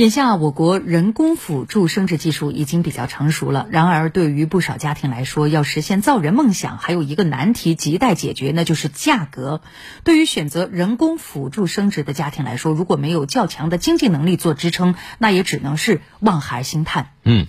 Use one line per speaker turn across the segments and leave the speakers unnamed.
眼下，我国人工辅助生殖技术已经比较成熟了。然而，对于不少家庭来说，要实现造人梦想，还有一个难题亟待解决，那就是价格。对于选择人工辅助生殖的家庭来说，如果没有较强的经济能力做支撑，那也只能是望海兴叹。
嗯。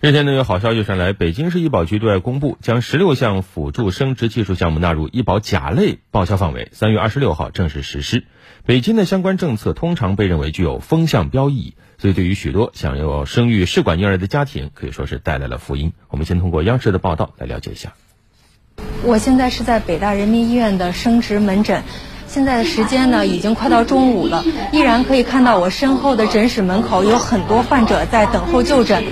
日前呢，有好消息传来，北京市医保局对外公布，将十六项辅助生殖技术项目纳入医保甲类报销范围，三月二十六号正式实施。北京的相关政策通常被认为具有风向标意义，所以对于许多想要生育试管婴儿的家庭，可以说是带来了福音。我们先通过央视的报道来了解一下。
我现在是在北大人民医院的生殖门诊。现在的时间呢，已经快到中午了，依然可以看到我身后的诊室门口有很多患者在等候就诊。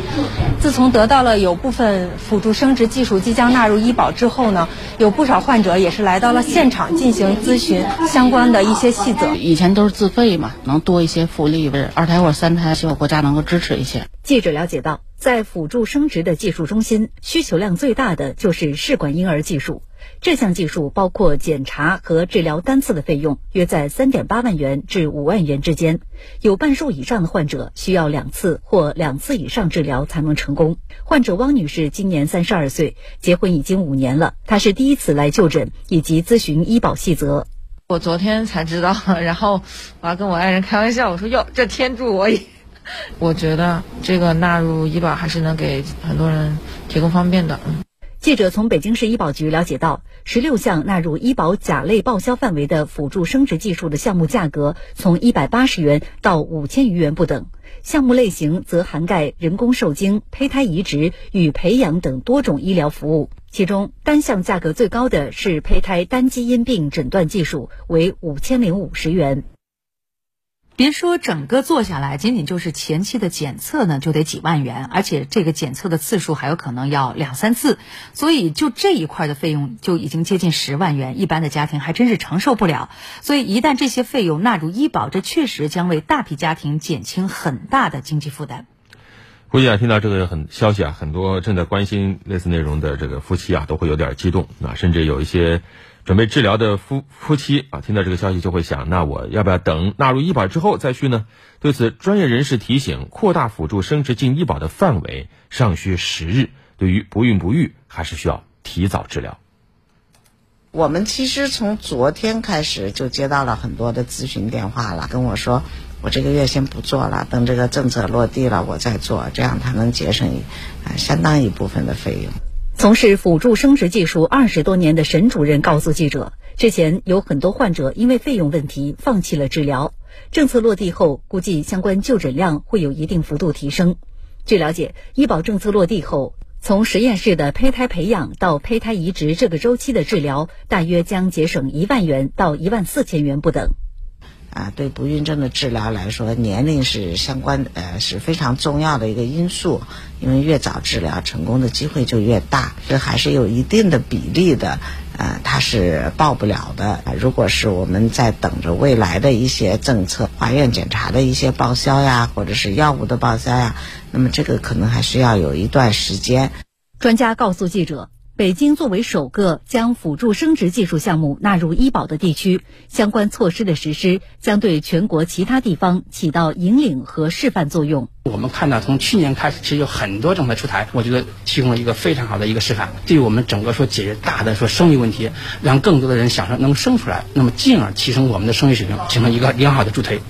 自从得到了有部分辅助生殖技术即将纳入医保之后呢，有不少患者也是来到了现场进行咨询相关的一些细则。
以前都是自费嘛，能多一些福利，二胎或者三胎，希望国家能够支持一些。
记者了解到，在辅助生殖的技术中心，需求量最大的就是试管婴儿技术。这项技术包括检查和治疗单次的费用约在三点八万元至五万元之间，有半数以上的患者需要两次或两次以上治疗才能成功。患者汪女士今年三十二岁，结婚已经五年了，她是第一次来就诊以及咨询医保细则。
我昨天才知道，然后我还跟我爱人开玩笑，我说哟，这天助我也。我觉得这个纳入医保还是能给很多人提供方便的。
嗯记者从北京市医保局了解到，十六项纳入医保甲类报销范围的辅助生殖技术的项目价格从一百八十元到五千余元不等，项目类型则涵盖人工受精、胚胎移植与培养等多种医疗服务。其中，单项价格最高的是胚胎单基因病诊断技术，为五千零五十元。别说整个做下来，仅仅就是前期的检测呢，就得几万元，而且这个检测的次数还有可能要两三次，所以就这一块的费用就已经接近十万元，一般的家庭还真是承受不了。所以一旦这些费用纳入医保，这确实将为大批家庭减轻很大的经济负担。
估计啊，听到这个很消息啊，很多正在关心类似内容的这个夫妻啊，都会有点激动啊，甚至有一些。准备治疗的夫夫妻啊，听到这个消息就会想，那我要不要等纳入医保之后再去呢？对此，专业人士提醒，扩大辅助生殖进医保的范围尚需时日，对于不孕不育，还是需要提早治疗。
我们其实从昨天开始就接到了很多的咨询电话了，跟我说，我这个月先不做了，等这个政策落地了我再做，这样他能节省啊相当一部分的费用。
从事辅助生殖技术二十多年的沈主任告诉记者，之前有很多患者因为费用问题放弃了治疗。政策落地后，估计相关就诊量会有一定幅度提升。据了解，医保政策落地后，从实验室的胚胎培养到胚胎移植这个周期的治疗，大约将节省一万元到一万四千元不等。
啊，对不孕症的治疗来说，年龄是相关呃是非常重要的一个因素，因为越早治疗，成功的机会就越大。这还是有一定的比例的，呃，它是报不了的。如果是我们在等着未来的一些政策，化验检查的一些报销呀，或者是药物的报销呀，那么这个可能还需要有一段时间。
专家告诉记者。北京作为首个将辅助生殖技术项目纳入医保的地区，相关措施的实施将对全国其他地方起到引领和示范作用。
我们看到，从去年开始，其实有很多政策出台，我觉得提供了一个非常好的一个示范，对我们整个说解决大的说生育问题，让更多的人享受能生出来，那么进而提升我们的生育水平，形成一个良好的助推。